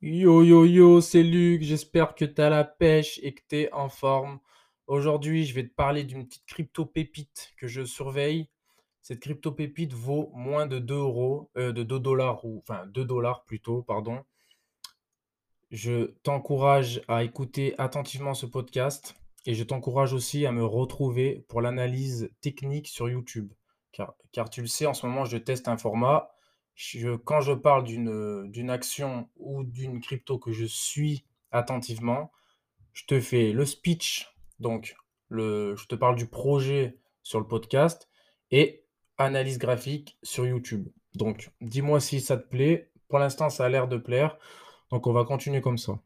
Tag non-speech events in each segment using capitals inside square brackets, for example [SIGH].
Yo yo yo, c'est Luc, j'espère que tu as la pêche et que tu es en forme. Aujourd'hui, je vais te parler d'une petite crypto pépite que je surveille. Cette crypto pépite vaut moins de 2 euros, euh, de 2 dollars, ou enfin 2 dollars plutôt, pardon. Je t'encourage à écouter attentivement ce podcast et je t'encourage aussi à me retrouver pour l'analyse technique sur YouTube. Car, car tu le sais, en ce moment, je teste un format quand je parle d'une d'une action ou d'une crypto que je suis attentivement, je te fais le speech, donc le, je te parle du projet sur le podcast et analyse graphique sur YouTube. Donc, dis-moi si ça te plaît. Pour l'instant, ça a l'air de plaire. Donc, on va continuer comme ça.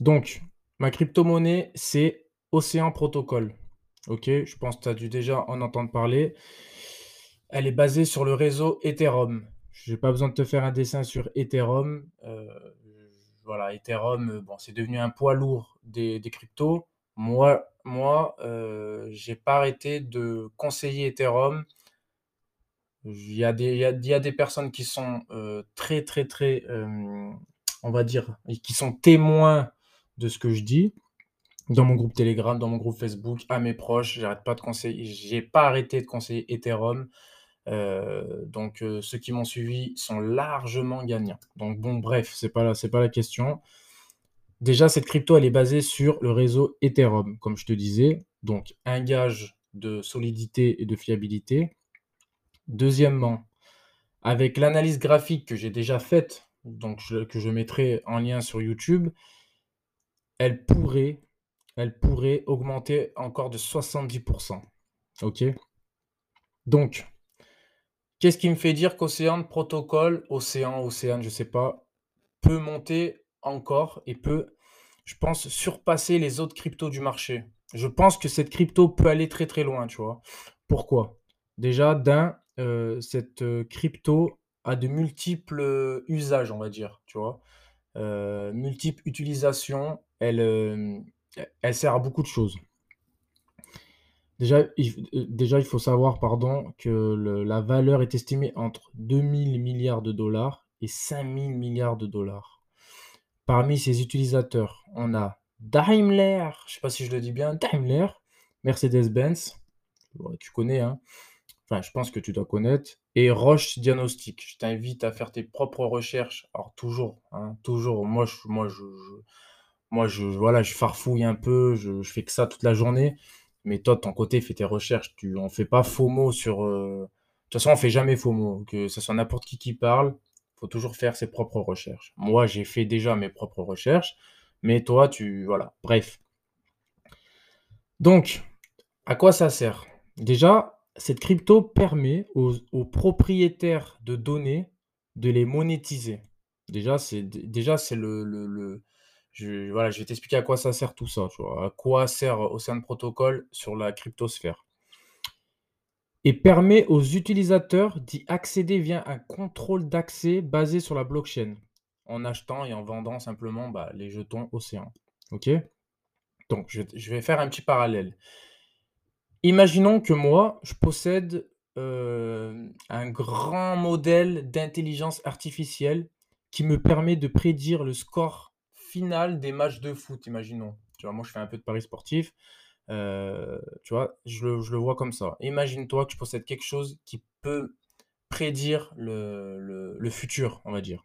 Donc, ma crypto-monnaie, c'est Océan Protocol. Ok, je pense que tu as dû déjà en entendre parler. Elle est basée sur le réseau Ethereum. Je n'ai pas besoin de te faire un dessin sur Ethereum. Euh, voilà, Ethereum, euh, bon, c'est devenu un poids lourd des, cryptos. Moi, moi euh, j'ai pas arrêté de conseiller Ethereum. Il y a des, il y a, des personnes qui sont euh, très, très, très, on va dire, qui sont témoins de ce que je dis dans mon groupe Telegram, dans mon groupe Facebook, à mes proches. J'arrête pas de conseiller, j'ai pas arrêté de conseiller Ethereum. Euh, donc euh, ceux qui m'ont suivi sont largement gagnants. Donc bon, bref, c'est pas c'est pas la question. Déjà, cette crypto, elle est basée sur le réseau Ethereum, comme je te disais. Donc un gage de solidité et de fiabilité. Deuxièmement, avec l'analyse graphique que j'ai déjà faite, donc je- que je mettrai en lien sur YouTube, elle pourrait, elle pourrait augmenter encore de 70%. Ok? Donc, qu'est-ce qui me fait dire qu'Océan Protocol, Océan, Océane, je sais pas, peut monter encore et peut, je pense, surpasser les autres cryptos du marché? Je pense que cette crypto peut aller très très loin, tu vois. Pourquoi? Déjà, d'un, euh, cette euh, crypto a de multiples euh, usages, on va dire, tu vois. Multiples utilisations, elle, elle sert à beaucoup de choses. Déjà, il, euh, déjà, il faut savoir, pardon, que la valeur est estimée entre 2000 milliards de dollars et 5000 milliards de dollars. Parmi ses utilisateurs, on a Daimler, je sais pas si je le dis bien, Daimler, Mercedes-Benz, tu connais, hein. Enfin, je pense que tu dois connaître, et Roche Diagnostic. Je t'invite à faire tes propres recherches. Alors toujours, hein, toujours. Moi, je, moi, moi, voilà, je farfouille un peu, je, je fais que ça toute la journée. Mais toi, ton côté, fais tes recherches. Tu, on fait pas faux mots sur. euh, De toute façon, on fait jamais faux mots. Que ce soit n'importe qui qui parle, faut toujours faire ses propres recherches. Moi, j'ai fait déjà mes propres recherches, mais toi, tu, voilà. Bref. Donc, à quoi ça sert? Déjà, cette crypto permet aux, propriétaires de données de les monétiser. Déjà, c'est déjà c'est le- je, voilà, je vais t'expliquer à quoi ça sert tout ça, à quoi sert Ocean Protocol sur la cryptosphère? Et permet aux utilisateurs d'y accéder via un contrôle d'accès basé sur la blockchain, en achetant et en vendant simplement bah, les jetons Océan. Ok? Donc, je, je vais faire un petit parallèle. Imaginons que moi, je possède euh, un grand modèle d'intelligence artificielle qui me permet de prédire le score des matchs de foot, imaginons. Tu vois, moi, je fais un peu de paris sportif. euh, tu vois, je le, je le vois comme ça. Imagine-toi que tu possèdes quelque chose qui peut prédire le, le- futur, on va dire.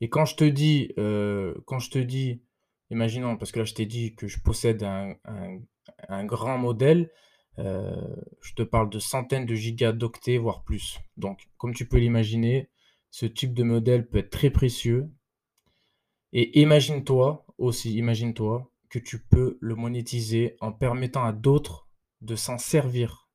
Et quand je te dis, euh, quand je te dis, imaginons, parce que là je t'ai dit que je possède un, un- un grand modèle, euh, je te parle de centaines de gigas d'octets, voire plus. Donc, comme tu peux l'imaginer, ce type de modèle peut être très précieux. Et imagine-toi aussi, imagine-toi que tu peux le monétiser en permettant à d'autres de s'en servir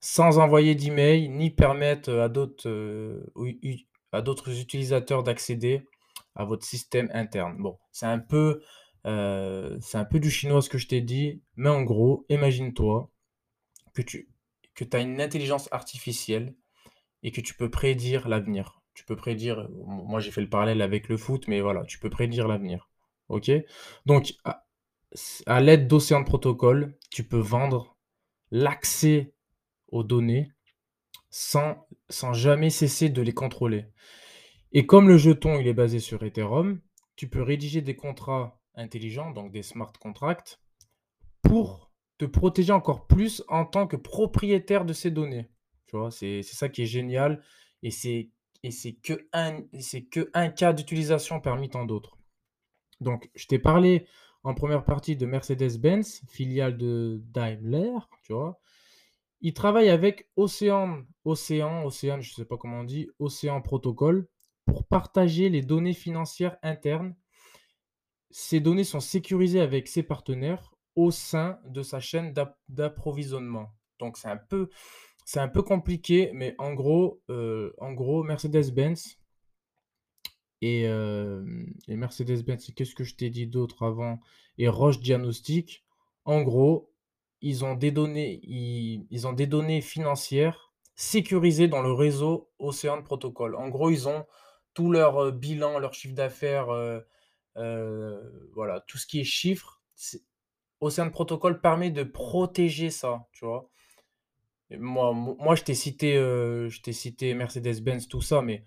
sans envoyer d'email ni permettre à d'autres euh, u- à d'autres utilisateurs d'accéder à votre système interne. Bon, c'est un peu euh, c'est un peu du chinois ce que je t'ai dit, mais en gros, imagine-toi que tu as une intelligence artificielle et que tu peux prédire l'avenir. Tu peux prédire, moi j'ai fait le parallèle avec le foot, mais voilà, tu peux prédire l'avenir. Ok? Donc, à, l'aide d'Océan Protocol, tu peux vendre l'accès aux données sans, sans jamais cesser de les contrôler. Et comme le jeton, il est basé sur Ethereum, tu peux rédiger des contrats intelligents, donc des smart contracts, pour te protéger encore plus en tant que propriétaire de ces données. Tu vois? C'est ça qui est génial et c'est et c'est qu'un c'est qu'un cas d'utilisation parmi tant d'autres. Donc je t'ai parlé en première partie de Mercedes-Benz, filiale de Daimler, tu vois? Ils travaillent avec Océan Océan Océan, je sais pas comment on dit, Océan Protocol pour partager les données financières internes. Ces données sont sécurisées avec ses partenaires au sein de sa chaîne d'app d'approvisionnement. Donc c'est un peu c'est un peu compliqué, mais en gros, heu, en gros, Mercedes-Benz et et Mercedes-Benz qu'est-ce que je t'ai dit d'autre avant? Et Roche Diagnostic, en gros, ils ont des données financières sécurisées dans le réseau Océan Protocol. En gros, ils ont tout leur, heu, bilan, leur chiffre d'affaires, voilà, tout ce qui est chiffres, Océan Protocol permet de protéger ça, tu vois? Moi mo moi je t'ai cité, Mercedes-Benz, tout ça, mais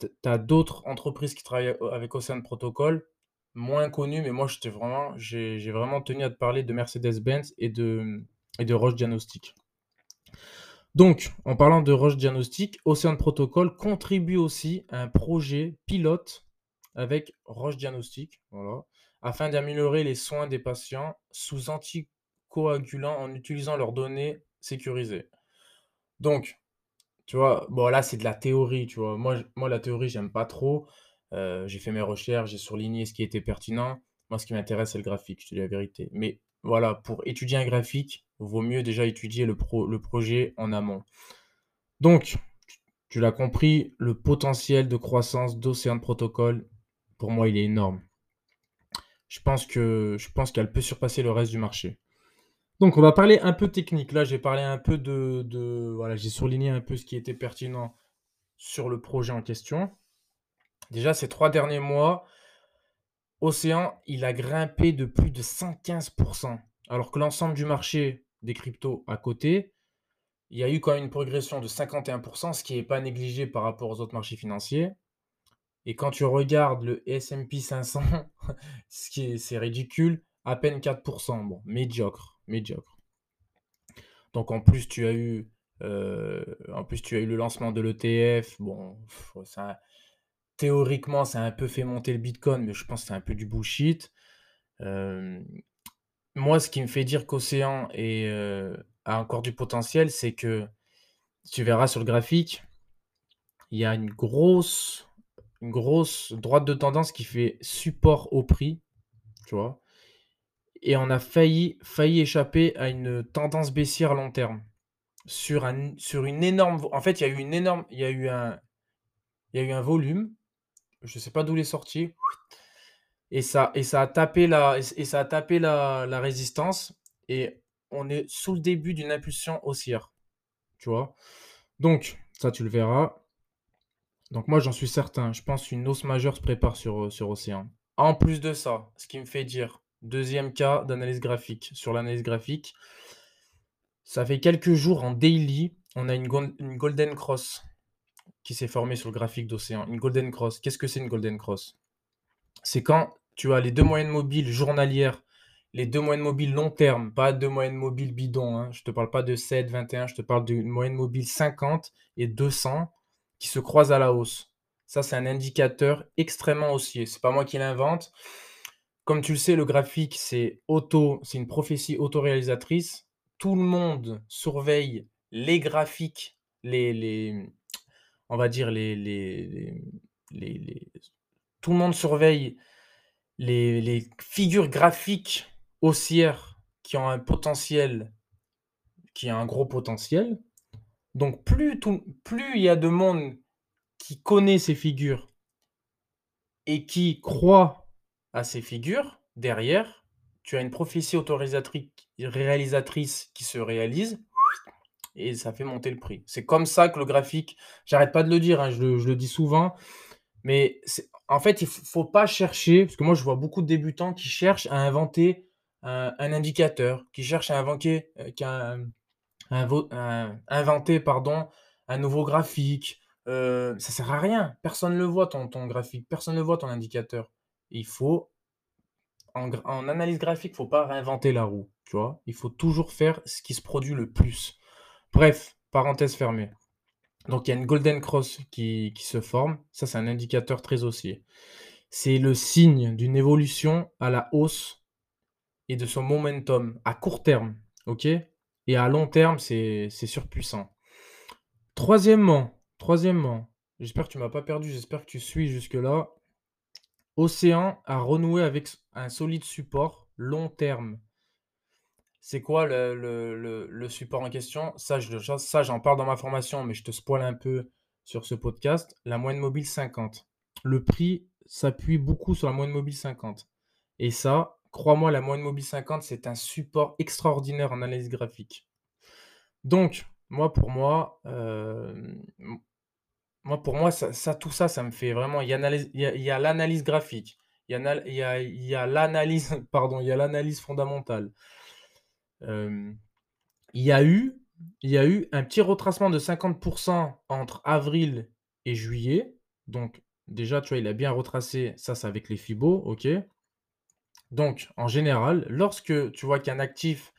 tu as d'autres entreprises qui travaillent a avec Océan Protocol, moins connues, mais moi vraiment j'ai vraiment tenu à te parler de Mercedes-Benz et de, et de Roche Diagnostic. Donc, en parlant de Roche Diagnostic, Océan Protocol contribue aussi à un projet pilote avec Roche Diagnostic, afin d'améliorer les soins des patients sous anticoagulants en utilisant leurs données sécurisées. Donc, tu vois, bon là, c'est de la théorie, tu vois? Moi moi la théorie, j'aime pas trop, heu, j'ai fait mes recherches, j'ai surligné ce qui était pertinent. Moi, ce qui m'intéresse, c'est le graphique, je te dis la vérité. Mais voilà, pour étudier un graphique, vaut mieux déjà étudier le pro le projet en amont. Donc, tu l'as compris, le potentiel de croissance d'Océan Protocol, pour moi, il est énorme. Je pense je pense qu'elle peut surpasser le reste du marché. Donc on va parler un peu technique. Là, j'ai parlé un peu de voilà, j'ai surligné un peu ce qui était pertinent sur le projet en question. Déjà, ces 3 derniers mois, Océan, il a grimpé de plus de 115% alors que l'ensemble du marché des cryptos à côté, il y a eu quand même une progression de 51% ce qui est pas négligé par rapport aux autres marchés financiers et quand tu regardes le S&P 500, [LAUGHS] ce qui est c'est ridicule, à peine 4% Bon, médiocre, médiocre. Donc en plus, tu as eu, heu, en plus, tu as eu le lancement de l'ETF. Bon, théoriquement, ça a un peu fait monter le bitcoin, mais je pense que c'est un peu du bullshit. Hem, moi, ce qui me fait dire qu'Océan heu, a encore du potentiel, c'est que tu verras sur le graphique, il y a une grosse une grosse droite de tendance qui fait support au prix, tu vois? Et on a failli failli échapper à une tendance baissière à long terme. Sur un sur une énorme en fait, il y a eu une énorme il y a eu un volume, je sais pas d'où il est et ça et a tapé la résistance et on est sous le début d'une impulsion haussière, tu vois? Donc ça, tu le verras. Donc moi, j'en suis certain. Je pense qu'une hausse majeure se prépare sur, sur Océan. En plus de ça, ce qui me fait dire, deuxième cas d'analyse graphique. Sur l'analyse graphique, ça fait quelques jours en daily, on a une golden cross qui s'est formée sur le graphique d'Océan. Une golden cross. Qu'est-ce que c'est une golden cross? C'est quand tu as les 2 moyennes mobiles journalières, les 2 moyennes mobiles long terme, pas 2 moyennes mobiles bidons, hein. Je te parle pas de 7, 21, je te parle d'une moyenne mobile 50 et 200 qui se croisent à la hausse. Ça, c'est un indicateur extrêmement haussier. C'est pas moi qui l'invente. Comme tu le sais, le graphique, c'est auto, c'est une prophétie autoréalisatrice. Tout le monde surveille les graphiques, les, on va dire les, tout le monde surveille les, les figures graphiques haussières qui ont un potentiel, qui a un gros potentiel. Donc plus tout plus il y a de monde qui connaît ces figures et qui croit à ces figures, derrière, tu as une prophétie autorisatrice réalisatrice qui se réalise et ça fait monter le prix. C'est comme ça que le graphique j'arrête pas de le dire, hein, je le dis souvent, mais en fait, il faut pas chercher parce que moi je vois beaucoup de débutants qui cherchent à inventer un un indicateur, qui cherchent à invenquer, heu, qu'un Invo in inventer pardon, un nouveau graphique, heu, ça sert à rien. Personne ne le voit ton ton graphique, personne ne voit ton indicateur. Il faut en analyse graphique, faut pas réinventer la roue? Il faut toujours faire ce qui se produit le plus. Bref, parenthèse fermée. Donc il y a une golden cross qui se forme. Ça, c'est un indicateur très haussier. C'est le signe d'une évolution à la hausse et de son momentum à court terme, OK? Et à long terme, c'est c'est surpuissant. Troisièmement, troisièmement, j'espère que tu m'as pas perdu, j'espère que tu suis jusque-là. Océan a renoué avec un solide support long terme. C'est quoi le support en question? Ça, je ça, j'en parle dans ma formation, mais je te spoil un peu sur ce podcast. La moyenne mobile 50. Le prix s'appuie beaucoup sur la moyenne mobile 50 et ça, crois-moi, la moyenne mobile 50, c'est un support extraordinaire en analyse graphique. Donc, moi, pour moi, hem, moi, pour moi, ça tout ça, ça me fait vraiment il y a l'analyse graphique, il y a l'analyse [LAUGHS] il y a l'analyse fondamentale. Il y a eu il y a eu un petit retracement de 50% entre avril et juillet. Donc déjà, tu vois, il a bien retracé, ça, c'est avec les Fibo, OK. Donc en général, lorsque tu vois qu'un actif,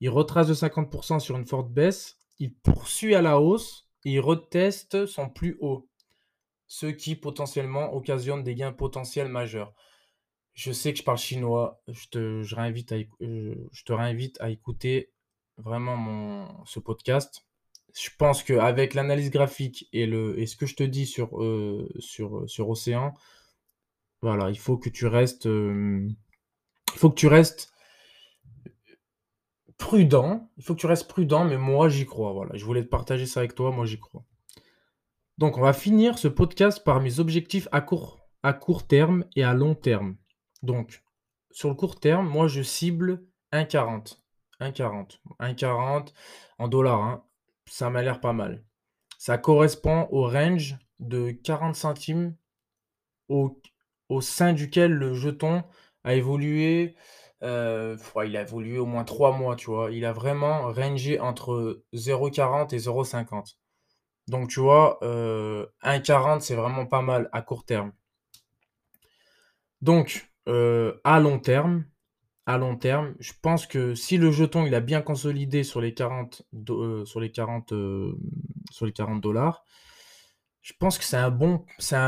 il retrace de 50% sur une forte baisse, il poursuit à la hausse et il reteste son plus haut, ce qui potentiellement occasionne des gains potentiels majeurs. Je sais que je parle chinois, je te je réinvite à heu, je te réinvite à écouter vraiment mon ce podcast. Je pense qu'avec l'analyse graphique et le et ce que je te dis sur, heu, sur, sur Océan, voilà, il faut que tu restes, hem, il faut que tu restes prudent, il faut que tu restes prudent, mais moi j'y crois, voilà. Je voulais te partager ça avec toi, moi j'y crois. Donc on va finir ce podcast par mes objectifs à court à court terme et à long terme. Donc sur le court terme, moi je cible 1,40. 1,40. 1,40 en dollars, hein, ça m'a l'air pas mal. Ça correspond au range de 40 centimes au au sein duquel le jeton a évolué, heu, il a évolué au moins 3 mois, tu vois? Il a vraiment rangé entre 0,40 et 0,50. Donc tu vois, heu, 1,40 c'est vraiment pas mal à court terme. Donc, heu, à long terme à long terme, je pense que si le jeton, il a bien consolidé sur les 40 do heu, sur les 40, hem, sur les 40 je pense que c'est un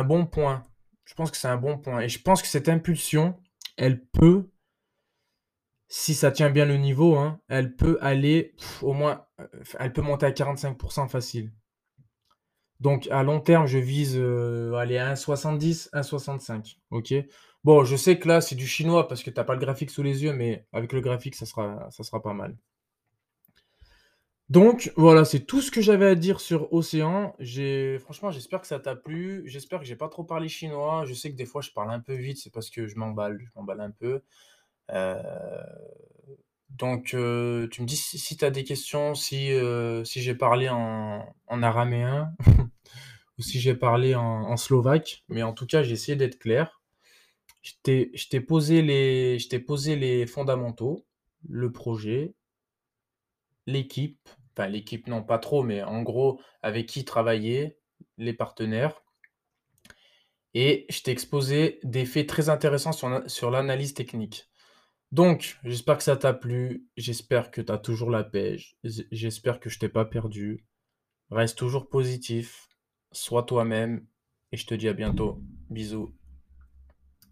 bon point. Je pense que c'est un bon point et je pense que cette impulsion, elle peut, si ça tient bien le niveau, hein, elle peut aller au moins, heu, elle peut monter à 45% facile. Donc à long terme, je vise, heu, allez, 1,70, 1,65, OK? Bon, je sais que là, c'est du chinois parce que tu as pas le graphique sous les yeux, mais avec le graphique, ça sera pas mal. Donc voilà, c'est tout ce que j'avais à dire sur Océan. Franchement, j'espère que ça t'a plu. J'espère que j'ai pas trop parlé chinois. Je sais que des fois, je parle un peu vite, c'est parce que je m'emballe, je m'emballe un peu. Heu, donc heu, tu me dis si tu as des questions, si, heu, si j'ai parlé en en araméen [LAUGHS] ou si j'ai parlé en slovaque, mais en tout cas, j'ai essayé d'être clair. Je t'ai posé les posé les fondamentaux, le projet, l'équipe, enfin l'équipe non pas trop, mais en gros avec qui travailler, les partenaires et je t'ai exposé des faits très intéressants sur sur l'analyse technique. Donc j'espère que ça t'a plu, j'espère que tu as toujours la pêche, j'espère que je t'ai pas perdu. Reste toujours positif, sois toi-même et je te dis à bientôt. Bisous.